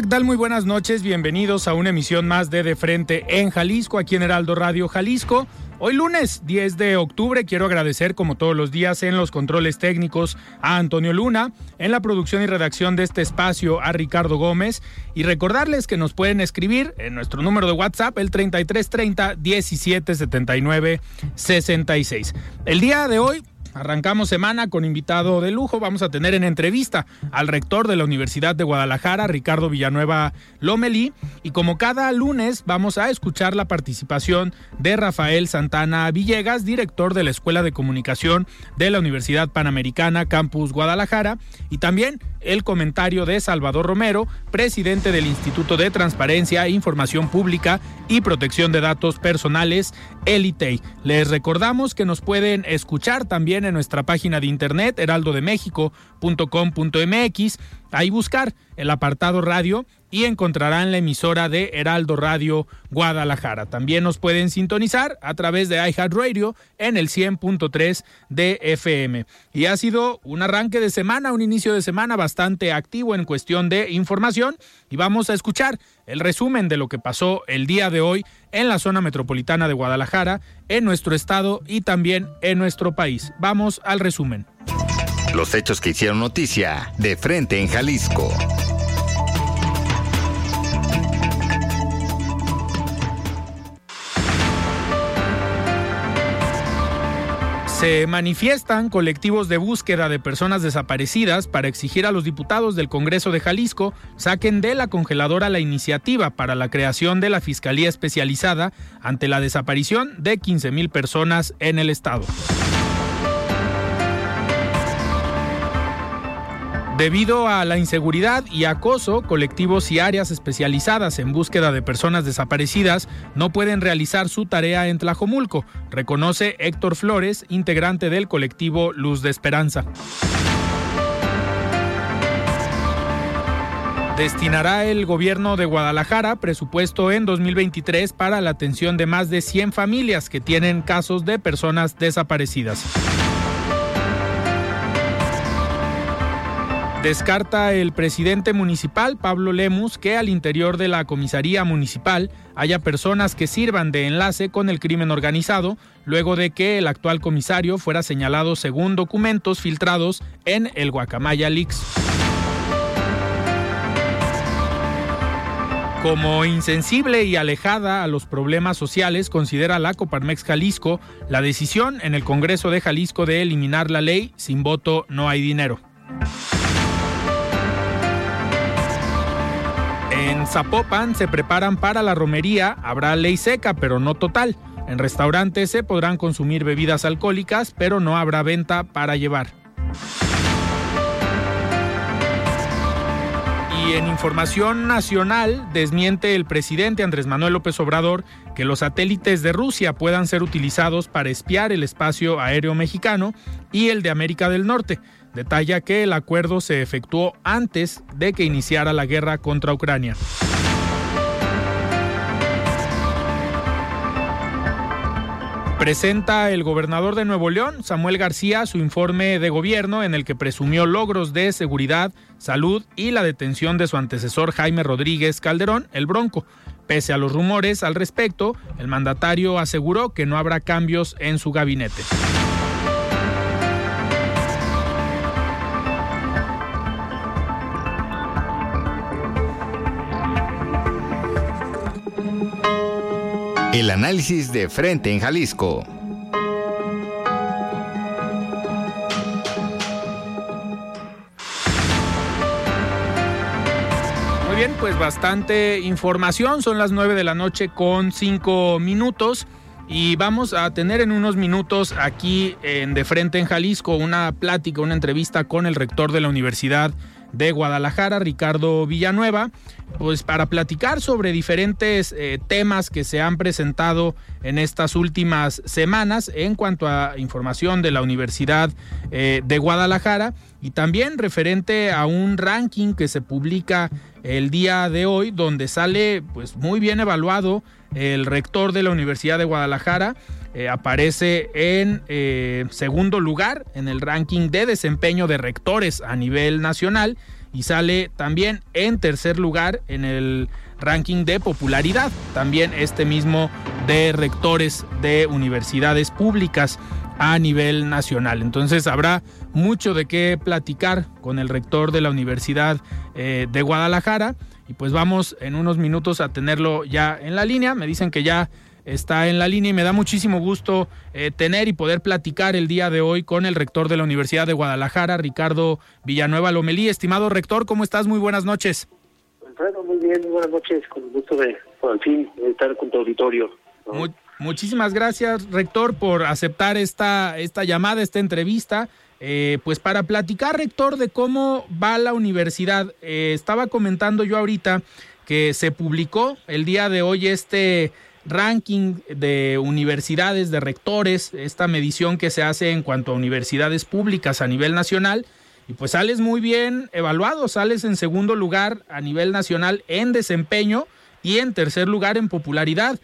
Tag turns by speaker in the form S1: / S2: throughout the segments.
S1: Muy buenas noches. Bienvenidos a una emisión más de De Frente en Jalisco, aquí en Heraldo Radio Jalisco. Hoy lunes 10 de octubre quiero agradecer como todos los días en los controles técnicos a Antonio Luna, en la producción y redacción de este espacio a Ricardo Gómez y recordarles que nos pueden escribir en nuestro número de WhatsApp el 3330 1779 66. El día de hoy Arrancamos semana con invitado de lujo. Vamos a tener en entrevista al rector de la Universidad de Guadalajara, Ricardo Villanueva Lomelí. Y como cada lunes, vamos a escuchar la participación de Rafael Santana Villegas, director de la Escuela de Comunicación de la Universidad Panamericana, Campus Guadalajara. Y también el comentario de Salvador Romero, presidente del Instituto de Transparencia, Información Pública y Protección de Datos Personales, Elitei. Les recordamos que nos pueden escuchar también en nuestra página de internet heraldodemexico.com.mx, ahí buscar el apartado radio y encontrarán la emisora de Heraldo Radio Guadalajara. También nos pueden sintonizar a través de iHeartRadio en el 100.3 de FM. Y ha sido un arranque de semana, un inicio de semana bastante activo en cuestión de información y vamos a escuchar el resumen de lo que pasó el día de hoy en la zona metropolitana de Guadalajara, en nuestro estado y también en nuestro país. Vamos al resumen.
S2: Los hechos que hicieron noticia de frente en Jalisco.
S1: Se manifiestan colectivos de búsqueda de personas desaparecidas para exigir a los diputados del Congreso de Jalisco saquen de la congeladora la iniciativa para la creación de la Fiscalía Especializada ante la desaparición de 15 mil personas en el Estado. Debido a la inseguridad y acoso, colectivos y áreas especializadas en búsqueda de personas desaparecidas no pueden realizar su tarea en Tlajomulco, reconoce Héctor Flores, integrante del colectivo Luz de Esperanza. Destinará el gobierno de Guadalajara presupuesto en 2023 para la atención de más de 100 familias que tienen casos de personas desaparecidas. Descarta el presidente municipal, Pablo Lemus, que al interior de la comisaría municipal haya personas que sirvan de enlace con el crimen organizado, luego de que el actual comisario fuera señalado según documentos filtrados en el Guacamaya Leaks. Como insensible y alejada a los problemas sociales, considera la Coparmex Jalisco la decisión en el Congreso de Jalisco de eliminar la ley sin voto no hay dinero. En Zapopan se preparan para la romería, habrá ley seca, pero no total. En restaurantes se podrán consumir bebidas alcohólicas, pero no habrá venta para llevar. Y en información nacional, desmiente el presidente Andrés Manuel López Obrador que los satélites de Rusia puedan ser utilizados para espiar el espacio aéreo mexicano y el de América del Norte. Detalla que el acuerdo se efectuó antes de que iniciara la guerra contra Ucrania. Presenta el gobernador de Nuevo León, Samuel García, su informe de gobierno en el que presumió logros de seguridad, salud y la detención de su antecesor Jaime Rodríguez Calderón, el Bronco Pese a los rumores al respecto, el mandatario aseguró que no habrá cambios en su gabinete.
S2: El análisis de frente en Jalisco.
S1: Muy bien, pues bastante información. Son las 9 de la noche con 5 minutos. Y vamos a tener en unos minutos aquí en De Frente en Jalisco una plática, una entrevista con el rector de la Universidad de Guadalajara, Ricardo Villanueva, pues para platicar sobre diferentes eh, temas que se han presentado en estas últimas semanas en cuanto a información de la Universidad eh, de Guadalajara y también referente a un ranking que se publica el día de hoy donde sale pues muy bien evaluado el rector de la Universidad de Guadalajara eh, aparece en eh, segundo lugar en el ranking de desempeño de rectores a nivel nacional y sale también en tercer lugar en el ranking de popularidad, también este mismo de rectores de universidades públicas a nivel nacional. Entonces habrá mucho de qué platicar con el rector de la Universidad eh, de Guadalajara y pues vamos en unos minutos a tenerlo ya en la línea. Me dicen que ya está en la línea y me da muchísimo gusto eh, tener y poder platicar el día de hoy con el rector de la Universidad de Guadalajara, Ricardo Villanueva Lomelí. Estimado rector, ¿cómo estás? Muy buenas noches.
S3: Alfredo, muy bien, muy buenas noches, con el gusto de, por fin, estar con tu auditorio.
S1: muchísimas gracias, rector, por aceptar esta, esta llamada, esta entrevista. Eh, pues para platicar, rector, de cómo va la universidad. Eh, estaba comentando yo ahorita que se publicó el día de hoy este ranking de universidades, de rectores, esta medición que se hace en cuanto a universidades públicas a nivel nacional. Y pues sales muy bien evaluado, sales en segundo lugar a nivel nacional en desempeño y en tercer lugar en popularidad.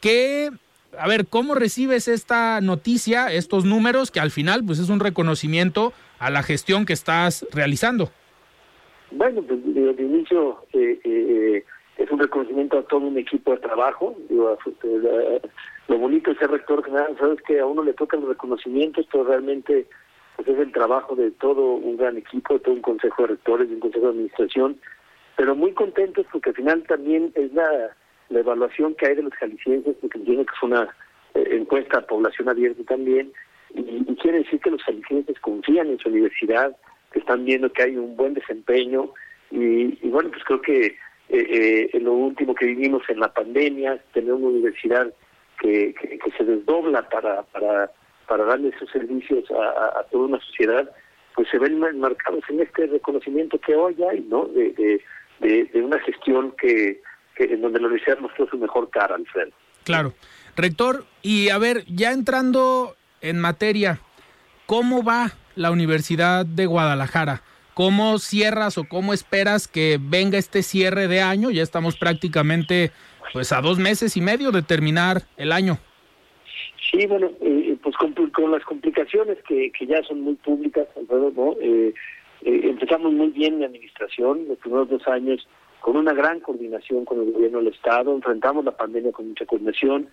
S1: ¿Qué, a ver, cómo recibes esta noticia, estos números, que al final pues es un reconocimiento a la gestión que estás realizando?
S3: Bueno, pues de inicio eh, eh, es un reconocimiento a todo un equipo de trabajo. Digo, lo bonito de ser rector general, sabes que a uno le tocan los reconocimientos, pero realmente pues es el trabajo de todo un gran equipo, de todo un consejo de rectores y un consejo de administración, pero muy contentos porque al final también es la, evaluación que hay de los jaliscienses, porque entiendo que es una eh, encuesta a población abierta también, y, y, quiere decir que los jaliscienses confían en su universidad, que están viendo que hay un buen desempeño, y, y bueno, pues creo que eh, eh, lo último que vivimos en la pandemia, tener una universidad que, que, se desdobla para, para, para darle esos servicios a, toda una sociedad, pues se ven marcados en este reconocimiento que hoy hay, ¿no? De, una gestión que, que, en donde la universidad mostró su mejor cara, Alfredo.
S1: Claro. Rector, y a ver, ya entrando en materia, ¿cómo va la Universidad de Guadalajara? ¿Cómo cierras o cómo esperas que venga este cierre de año? Ya estamos prácticamente pues a dos meses y medio de terminar el año.
S3: Sí, bueno, eh, pues con, las complicaciones que, que ya son muy públicas, ¿no? Eh, eh, empezamos muy bien la administración, los primeros dos años, con una gran coordinación con el gobierno del Estado, enfrentamos la pandemia con mucha coordinación,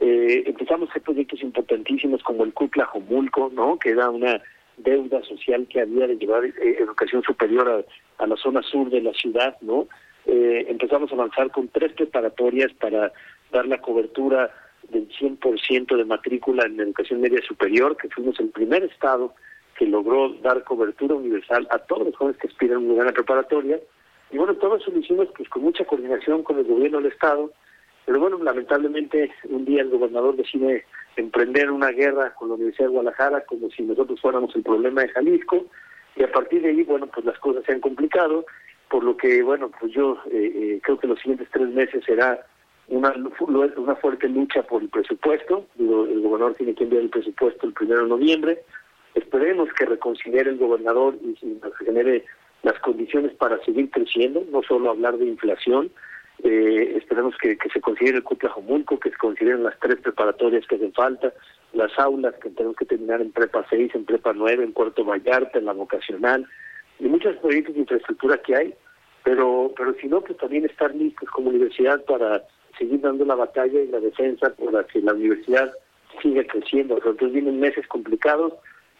S3: empezamos a hacer proyectos importantísimos como el CUCLA Jomulco, ¿no? que era una deuda social que había de llevar eh, educación superior a, la zona sur de la ciudad, ¿no? Eh, empezamos a avanzar con tres preparatorias para dar la cobertura del 100% de matrícula en educación media superior, que fuimos el primer estado que logró dar cobertura universal a todos los jóvenes que aspiran una preparatoria. Y bueno, todo eso lo hicimos pues, con mucha coordinación con el gobierno del estado, pero bueno, lamentablemente un día el gobernador decide emprender una guerra con la Universidad de Guadalajara como si nosotros fuéramos el problema de Jalisco y a partir de ahí, bueno, pues las cosas se han complicado, por lo que, bueno, pues yo eh, eh, creo que los siguientes tres meses será una, una fuerte lucha por el presupuesto, el gobernador tiene que enviar el presupuesto el primero de noviembre, esperemos que reconsidere el gobernador y genere las condiciones para seguir creciendo, no solo hablar de inflación, eh, esperemos que, se considere el Cupla Jomulco, que se consideren las tres preparatorias que hacen falta, las aulas que tenemos que terminar en Prepa 6, en Prepa 9, en Puerto Vallarta, en la vocacional, y muchos proyectos de infraestructura que hay, pero pero si no, pues también estar listos como universidad para seguir dando la batalla y la defensa para que la universidad siga creciendo. Entonces vienen meses complicados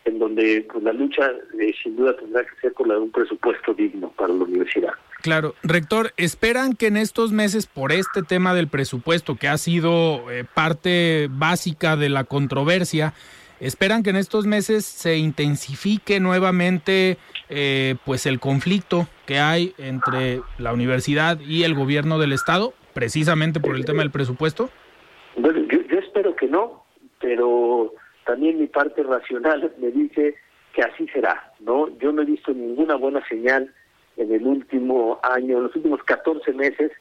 S3: en donde pues, la lucha eh, sin duda tendrá que ser con la de un presupuesto digno para la universidad.
S1: Claro, rector, ¿esperan que en estos meses, por este tema del presupuesto, que ha sido eh, parte básica de la controversia, esperan que en estos meses se intensifique nuevamente eh, pues el conflicto que hay entre la universidad y el gobierno del estado, precisamente por el tema del presupuesto?
S3: Bueno, yo espero que no, pero también mi parte racional me dice que así será, ¿no? Yo no he visto ninguna buena señal en el último año, en los últimos 14 meses,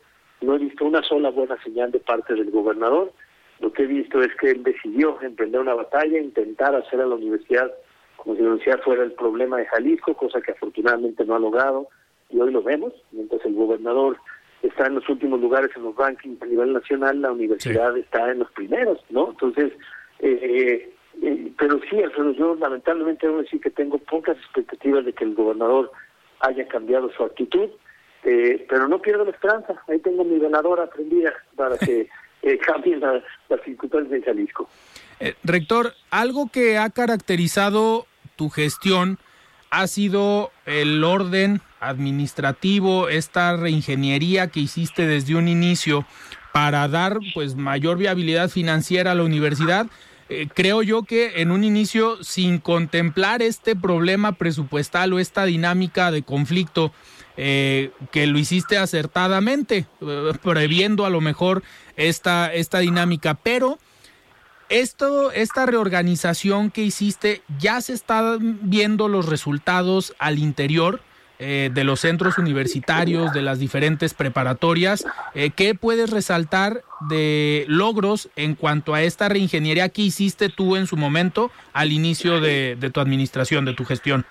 S3: no he visto una sola buena señal de parte del gobernador. Lo que he visto es que él decidió emprender una batalla, intentar hacer a la universidad como si la universidad fuera el problema de Jalisco, cosa que afortunadamente no ha logrado, y hoy lo vemos, mientras el gobernador está en los últimos lugares en los rankings a nivel nacional, la universidad está en los primeros, ¿no? Entonces, eh, eh, pero sí, Alfredo, yo lamentablemente debo decir que tengo pocas expectativas de que el gobernador haya cambiado su actitud, eh, pero no pierdo la esperanza. Ahí tengo mi ganadora prendida para que eh, cambien las circunstancias de Jalisco.
S1: rector, algo que ha caracterizado tu gestión ha sido el orden administrativo, esta reingeniería que hiciste desde un inicio para dar pues mayor viabilidad financiera a la universidad eh, creo yo que en un inicio, sin contemplar este problema presupuestal o esta dinámica de conflicto, eh, que lo hiciste acertadamente, eh, previendo a lo mejor esta, esta dinámica, pero esto, esta reorganización que hiciste, ya se están viendo los resultados al interior eh, de los centros universitarios, de las diferentes preparatorias. Eh, ¿Qué puedes resaltar de logros en cuanto a esta reingeniería que hiciste tú en su momento al inicio de, tu administración, de tu gestión?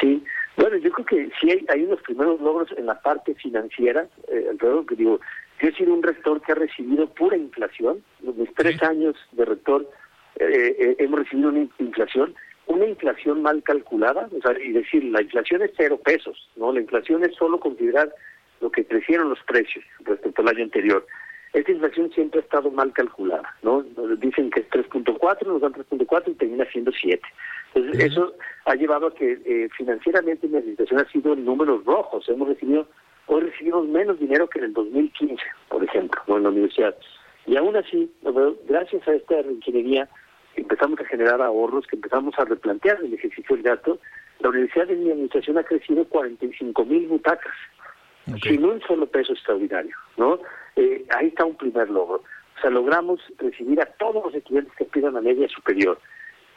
S3: Sí, bueno, yo creo que sí hay, unos primeros logros en la parte financiera, eh, alrededor que digo, yo he sido un rector que ha recibido pura inflación, los mis tres años de rector eh, hemos recibido una inflación una inflación mal calculada, o sea, y decir, la inflación es cero pesos, ¿no? La inflación es solo considerar lo que crecieron los precios respecto al año anterior. Esta inflación siempre ha estado mal calculada, ¿no? Dicen que es 3.4, nos dan 3.4 y termina siendo 7. Entonces, eso ha llevado a que eh, financieramente mi administración ha sido en números rojos. Hemos recibido, hoy recibimos menos dinero que en el 2015, por ejemplo, ¿no? en la universidad. Y aún así, gracias a esta ingeniería, empezamos a generar ahorros, que empezamos a replantear el ejercicio del gasto, la Universidad de mi administración ha crecido 45 mil butacas, sin un solo peso extraordinario, ¿no? Eh, ahí está un primer logro. O sea, logramos recibir a todos los estudiantes que aspiran a media superior.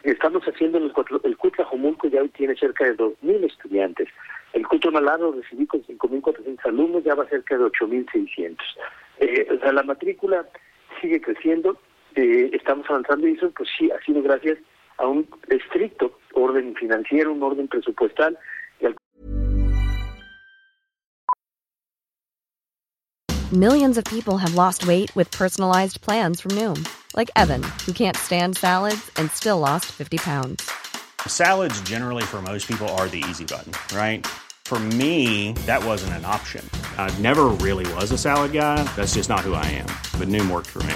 S3: Estamos haciendo el, el CUT ya hoy tiene cerca de 2.000 estudiantes. El CUT Malado recibí con 5.400 alumnos, ya va cerca de 8.600. Eh, o sea, la matrícula sigue creciendo eh, estamos avanzando y eso pues sí ha sido gracias a un estricto orden financiero, un orden presupuestal.
S4: Millions of people have lost weight with personalized plans from Noom, like Evan, who can't stand salads and still lost 50 pounds.
S5: Salads generally for most people are the easy button, right? For me, that wasn't an option. I never really was a salad guy. That's just not who I am. But Noom worked for me.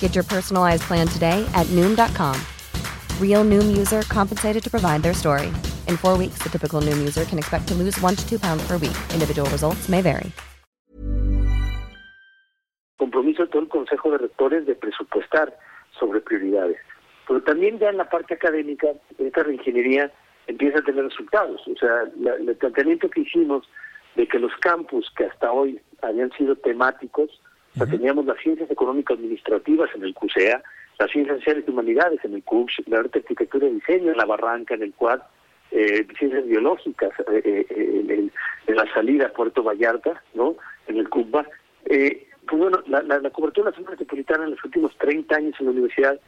S4: Get your personalized plan today at noom.com. Real noom user compensated to provide their story. In four weeks, the typical noom user can expect to lose one to two pounds per week. Individual results may vary.
S3: Compromiso de todo el Consejo de Rectores de presupuestar sobre prioridades. Pero también ya en la parte académica, esta reingeniería empieza a tener resultados. O sea, la, el planteamiento que hicimos de que los campus que hasta hoy habían sido temáticos, teníamos las ciencias económicas administrativas en el CUSEA, las ciencias sociales y humanidades en el CUCS, la arte arquitectura y diseño en la Barranca, en el CUAD, eh, ciencias biológicas eh, eh, en, la salida a Puerto Vallarta, ¿no? En el CUBA. pues bueno, la, la, cobertura de la zona metropolitana en los últimos 30 años en la universidad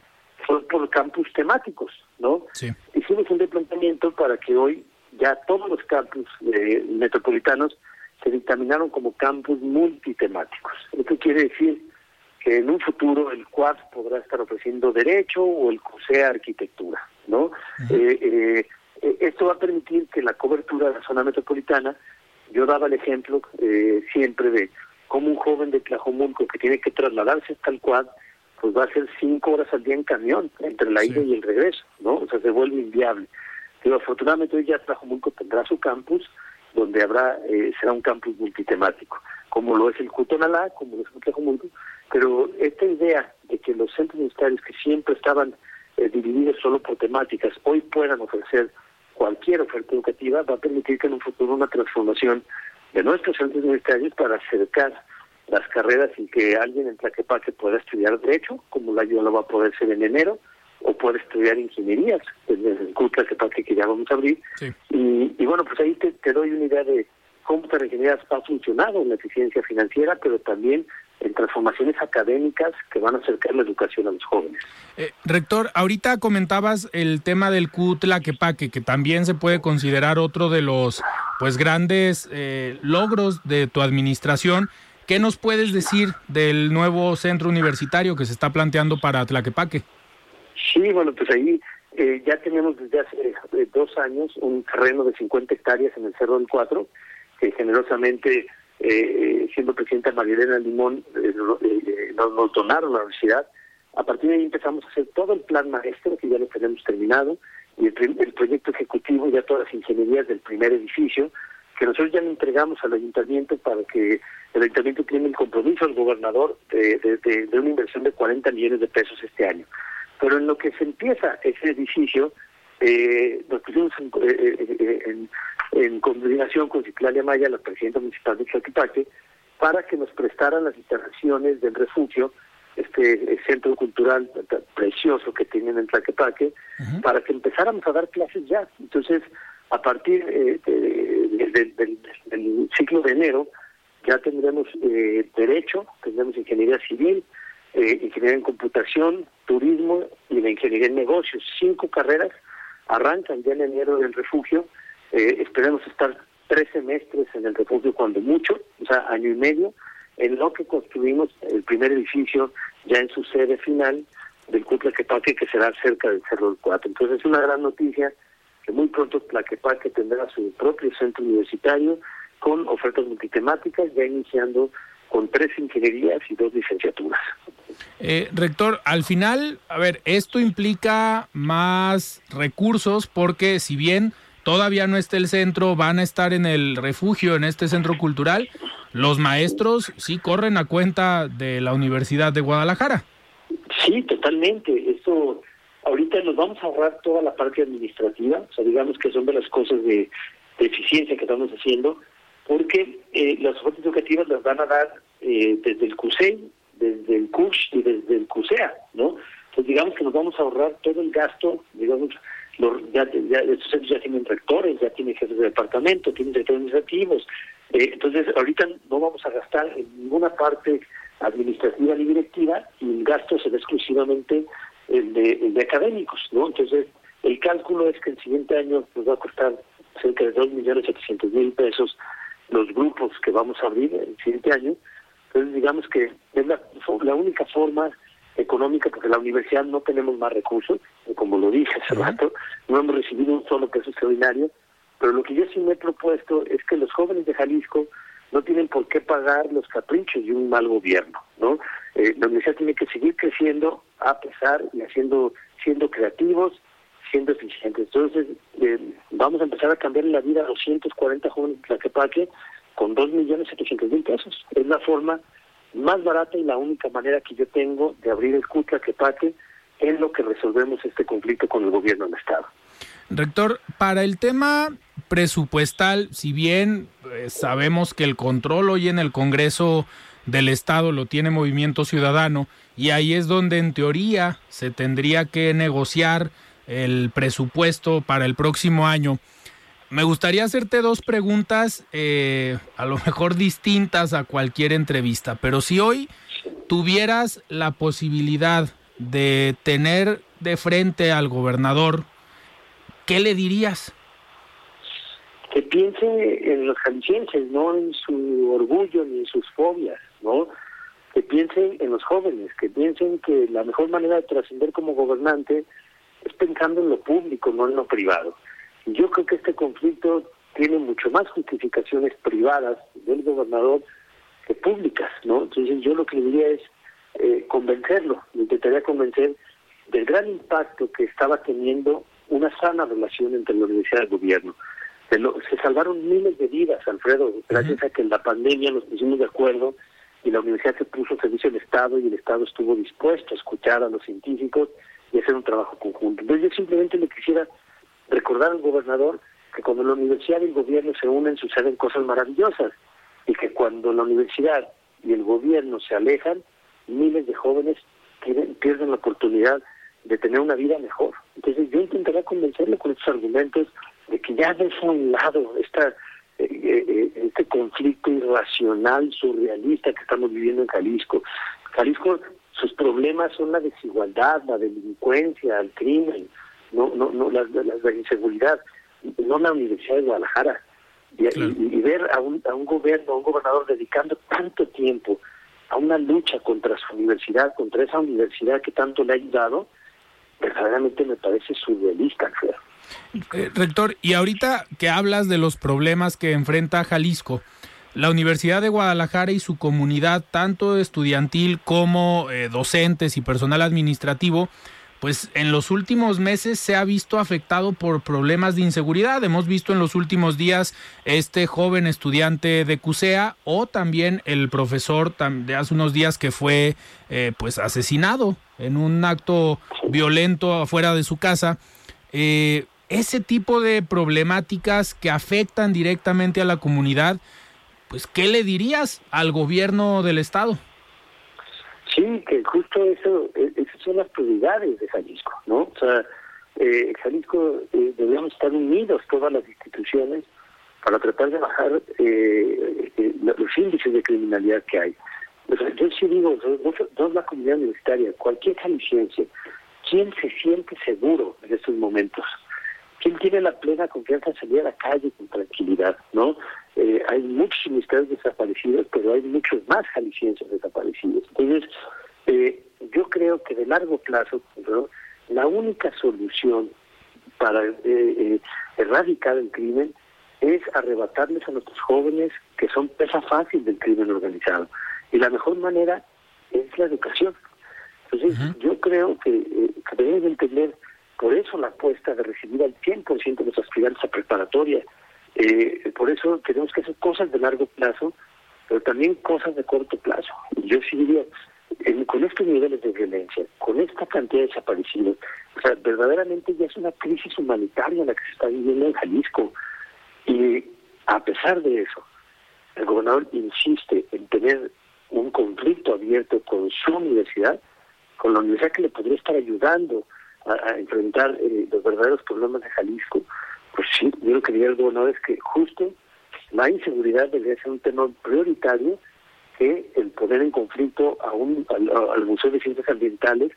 S3: fue por campus temáticos, ¿no?
S1: Sí.
S3: Hicimos un replanteamiento para que hoy ya todos los campus eh, metropolitanos se dictaminaron como campus multitemáticos. Esto quiere decir que en un futuro el CUAS podrá estar ofreciendo derecho o el CUSEA arquitectura, ¿no? Eh, eh, esto va a permitir que la cobertura de la zona metropolitana, yo daba el ejemplo siempre de como un joven de Tlajomulco que tiene que trasladarse hasta el cuad, pues va a ser cinco horas al día en camión, entre la ida y el regreso, ¿no? O sea, se vuelve inviable. Pero afortunadamente hoy ya Tlajomulco tendrá su campus, donde habrá, eh, será un campus multitemático, como lo es el Cutonalá, como lo es el Tlajomulco, pero esta idea de que los centros universitarios que siempre estaban eh, divididos solo por temáticas, hoy puedan ofrecer cualquier oferta educativa, va a permitir que en un futuro una transformación de nuestros centros universitarios para acercar las carreras y que alguien en Tlaquepaque pueda estudiar. Derecho, como la ayuda lo va a poder ser en enero, o pueda estudiar Ingenierías, desde el CUT Tlaquepaque que ya vamos a abrir. Y, bueno, pues ahí te, te doy una idea de cómo la ingeniería ha funcionado en la eficiencia financiera, pero también en transformaciones académicas que van a acercar la educación a los jóvenes.
S1: Eh, rector, ahorita comentabas el tema del Tlaquepaque, que también se puede considerar otro de los pues grandes eh, logros de tu administración. ¿Qué nos puedes decir del nuevo centro universitario que se está planteando para Tlaquepaque?
S3: Sí, bueno, pues ahí eh, ya tenemos desde hace dos años un terreno de 50 hectáreas en el Cerro del Cuatro, que generosamente eh, siendo presidenta Marilena Limón, eh, eh, nos, donaron la universidad. A partir de ahí empezamos a hacer todo el plan maestro, que ya lo tenemos terminado, y el, proyecto ejecutivo, ya todas las ingenierías del primer edificio, que nosotros ya le entregamos al ayuntamiento para que el ayuntamiento tiene el compromiso al gobernador de, de, una inversión de 40 millones de pesos este año. Pero en lo que se empieza ese edificio, eh, nos pusimos en, en, en coordinación con Ciclalia Maya, la presidenta municipal de Tlaquepaque, para que nos prestaran las instalaciones del refugio, este centro cultural precioso que tienen en Tlaquepaque, para que empezáramos a dar clases ya. Entonces, a partir eh, del ciclo de enero, ya tendremos eh, derecho, tendremos ingeniería civil, eh, ingeniería en computación, turismo y la ingeniería en negocios. Cinco carreras arrancan ya en enero del refugio eh, esperemos estar tres semestres en el refugio cuando mucho, o sea, año y medio, en lo que construimos el primer edificio ya en su sede final del Tlaquepaque, que será cerca del Cerro del Cuatro. Entonces es una gran noticia que muy pronto Tlaquepaque tendrá su propio centro universitario con ofertas multitemáticas, ya iniciando con tres ingenierías y dos licenciaturas.
S1: Eh, rector, al final, a ver, esto implica más recursos porque si bien todavía no está el centro, van a estar en el refugio, en este centro cultural. Los maestros sí corren a cuenta de la Universidad de Guadalajara.
S3: Sí, totalmente. Esto, ahorita nos vamos a ahorrar toda la parte administrativa, o sea, digamos que son de las cosas de, eficiencia que estamos haciendo, porque eh, las ofertas educativas las van a dar eh, desde el CUSE, desde el CUSH y desde el CUSEA, ¿no? Entonces digamos que nos vamos a ahorrar todo el gasto, digamos, ya, ya, estos centros ya tienen rectores, ya tienen jefes de departamento, tienen directores administrativos. Eh, entonces, ahorita no vamos a gastar en ninguna parte administrativa ni directiva y el gasto será exclusivamente el de, académicos, ¿no? Entonces, el cálculo es que el siguiente año nos va a costar cerca de 2.700.000 pesos los grupos que vamos a abrir el siguiente año. Entonces, digamos que es la, la única forma económica, porque la universidad no tenemos más recursos, como lo dije hace rato, no hemos recibido un solo peso extraordinario, pero lo que yo sí me he propuesto es que los jóvenes de Jalisco no tienen por qué pagar los caprichos de un mal gobierno, ¿no? Eh, la universidad tiene que seguir creciendo a pesar y haciendo, siendo creativos, eficientes. Entonces, eh, vamos a empezar a cambiar la vida a 240 jóvenes de Tlaquepaque con 2.700.000 pesos. Es la forma más barata y la única manera que yo tengo de abrir el Tlaquepaque en lo que resolvemos este conflicto con el gobierno del Estado.
S1: Rector, para el tema presupuestal, si bien eh, sabemos que el control hoy en el Congreso del Estado lo tiene Movimiento Ciudadano y ahí es donde en teoría se tendría que negociar el presupuesto para el próximo año. me gustaría hacerte dos preguntas, eh, a lo mejor distintas a cualquier entrevista, pero si hoy tuvieras la posibilidad de tener de frente al gobernador, ¿qué le dirías?
S3: Que piense en los jaliscienses, no en su orgullo ni en sus fobias, ¿no? Que piensen en los jóvenes, que piensen que la mejor manera de trascender como gobernante es pensando en lo público, no en lo privado. Yo creo que este conflicto tiene mucho más justificaciones privadas del gobernador que públicas, ¿no? Entonces yo lo que diría es eh, convencerlo, le intentaría convencer del gran impacto que estaba teniendo una sana relación entre la universidad y el gobierno. Se, se salvaron miles de vidas, Alfredo, gracias a que en la pandemia nos pusimos de acuerdo y la universidad se puso a servicio del Estado y el Estado estuvo dispuesto a escuchar a los científicos y hacer un trabajo conjunto. Entonces yo simplemente le quisiera recordar al gobernador que cuando la universidad y el gobierno se unen suceden cosas maravillosas y que cuando la universidad y el gobierno se alejan, miles de jóvenes pierden, la oportunidad de tener una vida mejor. Entonces yo intentaría convencerle con estos argumentos de que ya deja a un lado esta, eh, eh, este conflicto irracional, surrealista que estamos viviendo en Jalisco. Jalisco, sus problemas son la desigualdad, la delincuencia, el crimen, no, no, no la, la, inseguridad, no la Universidad de Guadalajara. Y, y, ver a un, a un gobierno, a un gobernador dedicando tanto tiempo a una lucha contra su universidad, contra esa universidad que tanto le ha ayudado, verdaderamente me parece surrealista,
S1: eh, rector, y ahorita que hablas de los problemas que enfrenta Jalisco, la Universidad de Guadalajara y su comunidad, tanto estudiantil como eh, docentes y personal administrativo, pues en los últimos meses se ha visto afectado por problemas de inseguridad. Hemos visto en los últimos días este joven estudiante de CUSEA o también el profesor de hace unos días que fue eh, pues asesinado en un acto violento afuera de su casa. Eh, ese tipo de problemáticas que afectan directamente a la comunidad, pues ¿qué le dirías al gobierno del estado?
S3: Sí, que justo eso, e, esas son las prioridades de Jalisco, ¿no? O sea, eh, Jalisco eh, debemos estar unidos todas las instituciones para tratar de bajar eh, eh los índices de criminalidad que hay. O yo sí digo, dos la comunidad universitaria, cualquier jalisciense, ¿quién se siente seguro en estos momentos? ¿Quién tiene la plena confianza en salir a la calle con tranquilidad? ¿no? Eh, hay muchos ministerios desaparecidos, pero hay muchos más jaliscienses desaparecidos. Entonces, eh, yo creo que de largo plazo, la única solución para eh, erradicar el crimen es arrebatarles a nuestros jóvenes que son pesa fácil del crimen organizado. Y la mejor manera es la educación. Entonces, yo creo que, que debemos entender por eso la apuesta de recibir al 100% de los aspirantes a preparatoria. Eh, por eso tenemos que hacer cosas de largo plazo, pero también cosas de corto plazo. Yo sí diría, con estos niveles de violencia, con esta cantidad de desaparecidos, verdaderamente ya es una crisis humanitaria la que se está viviendo en Jalisco. Y a pesar de eso, el gobernador insiste en tener un conflicto abierto con su universidad, con la universidad que le podría estar ayudando a, enfrentar eh, los verdaderos problemas de Jalisco, pues sí, yo lo que diría el gobernador es que justo la inseguridad debería ser un tema prioritario que el poner en conflicto a un, al, Museo de Ciencias Ambientales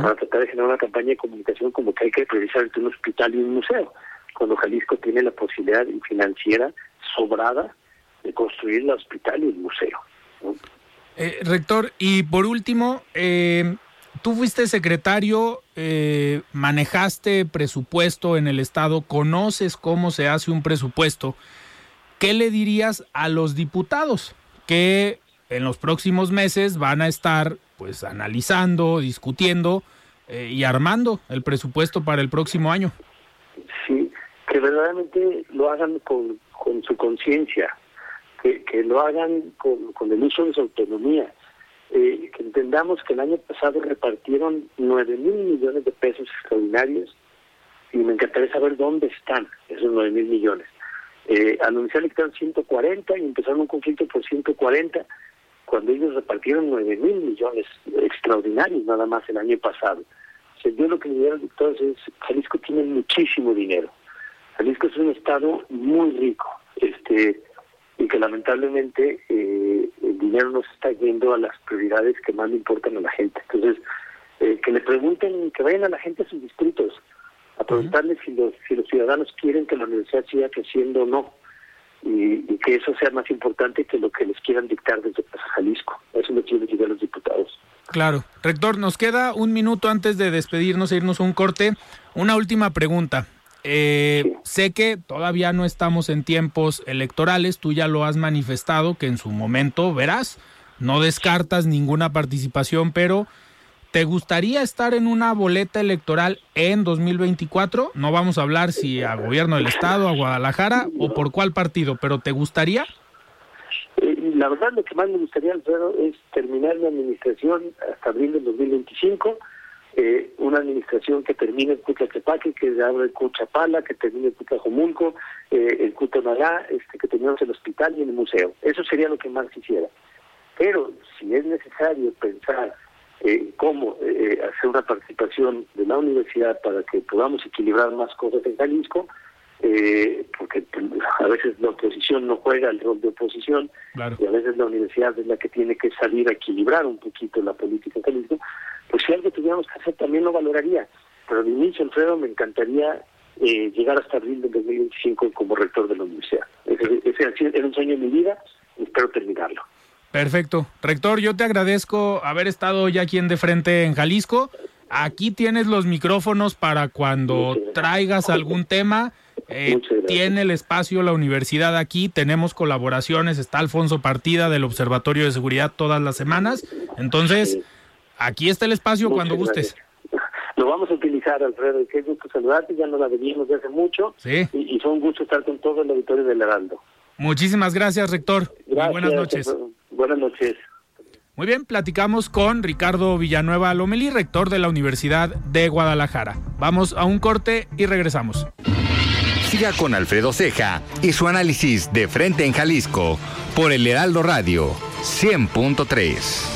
S3: para tratar de generar una campaña de comunicación como que hay que priorizar entre un hospital y un museo, cuando Jalisco tiene la posibilidad financiera sobrada de construir el hospital y el museo.
S1: Eh, rector, y por último, eh, tú fuiste secretario, eh, manejaste presupuesto en el Estado, conoces cómo se hace un presupuesto. ¿Qué le dirías a los diputados que en los próximos meses van a estar pues analizando, discutiendo eh, y armando el presupuesto para el próximo año?
S3: Sí, que verdaderamente lo hagan con, con su conciencia, que, que, lo hagan con, con el uso de su autonomía eh, que entendamos que el año pasado repartieron 9 mil millones de pesos extraordinarios y me encantaría saber dónde están esos 9 mil millones. Eh, anunciaron que quedaron 140 y empezaron un conflicto por 140 cuando ellos repartieron 9 mil millones extraordinarios nada más el año pasado. Yo lo que diría a es, Jalisco tiene muchísimo dinero, Jalisco es un estado muy rico, este y que lamentablemente eh, el dinero no se está yendo a las prioridades que más le importan a la gente. Entonces, eh, que le pregunten, que vayan a la gente a sus distritos, a preguntarles si los si los ciudadanos quieren que la universidad siga creciendo o no y, que eso sea más importante que lo que les quieran dictar desde Jalisco. Eso lo quiero decir a los diputados.
S1: Claro. Rector, nos queda un minuto antes de despedirnos e irnos a un corte. Una última pregunta. Eh, sé que todavía no estamos en tiempos electorales, tú ya lo has manifestado que en su momento verás, no descartas ninguna participación, pero ¿Te gustaría estar en una boleta electoral en 2024? No vamos a hablar si a gobierno del estado, a Guadalajara o por cuál partido, pero ¿te gustaría?
S3: Eh, la verdad lo que más me gustaría, Alfredo, es terminar la administración hasta abril del 2025, eh, una administración que termine en Cuchatepaque, que abra el Cuchapala, que termine en Cuchajomulco, eh, el Cutonalá, este, que termine el hospital y en el museo. Eso sería lo que más quisiera. Pero si es necesario pensar eh, cómo eh, hacer una participación de la universidad para que podamos equilibrar más cosas en Jalisco, eh, porque a veces la oposición no juega el rol de oposición y a veces la universidad es la que tiene que salir a equilibrar un poquito la política en Jalisco, pues si algo tuviéramos que hacer también lo valoraría. Pero al inicio, Alfredo, me encantaría eh, llegar hasta abril del 2025 como rector de la universidad. Ese, ese era un sueño en mi vida y espero terminarlo.
S1: Perfecto. Rector, yo te agradezco haber estado ya aquí en De Frente en Jalisco. Aquí tienes los micrófonos para cuando traigas algún tema. Eh, tiene el espacio la universidad aquí, tenemos colaboraciones, está Alfonso Partida del Observatorio de Seguridad todas las semanas. Entonces, aquí está el espacio cuando gustes.
S3: Lo vamos a utilizar, Alfredo, y qué gusto saludarte, ya nos la veníamos de hace mucho.
S1: Sí.
S3: Y, fue un gusto estar con todo el auditorio del Heraldo.
S1: Muchísimas gracias, rector. buenas noches.
S3: Buenas noches.
S1: Muy bien, platicamos con Ricardo Villanueva Lomelí, rector de la Universidad de Guadalajara. Vamos a un corte y regresamos.
S2: Siga con Alfredo Ceja y su análisis de frente en Jalisco por el Heraldo Radio 100.3.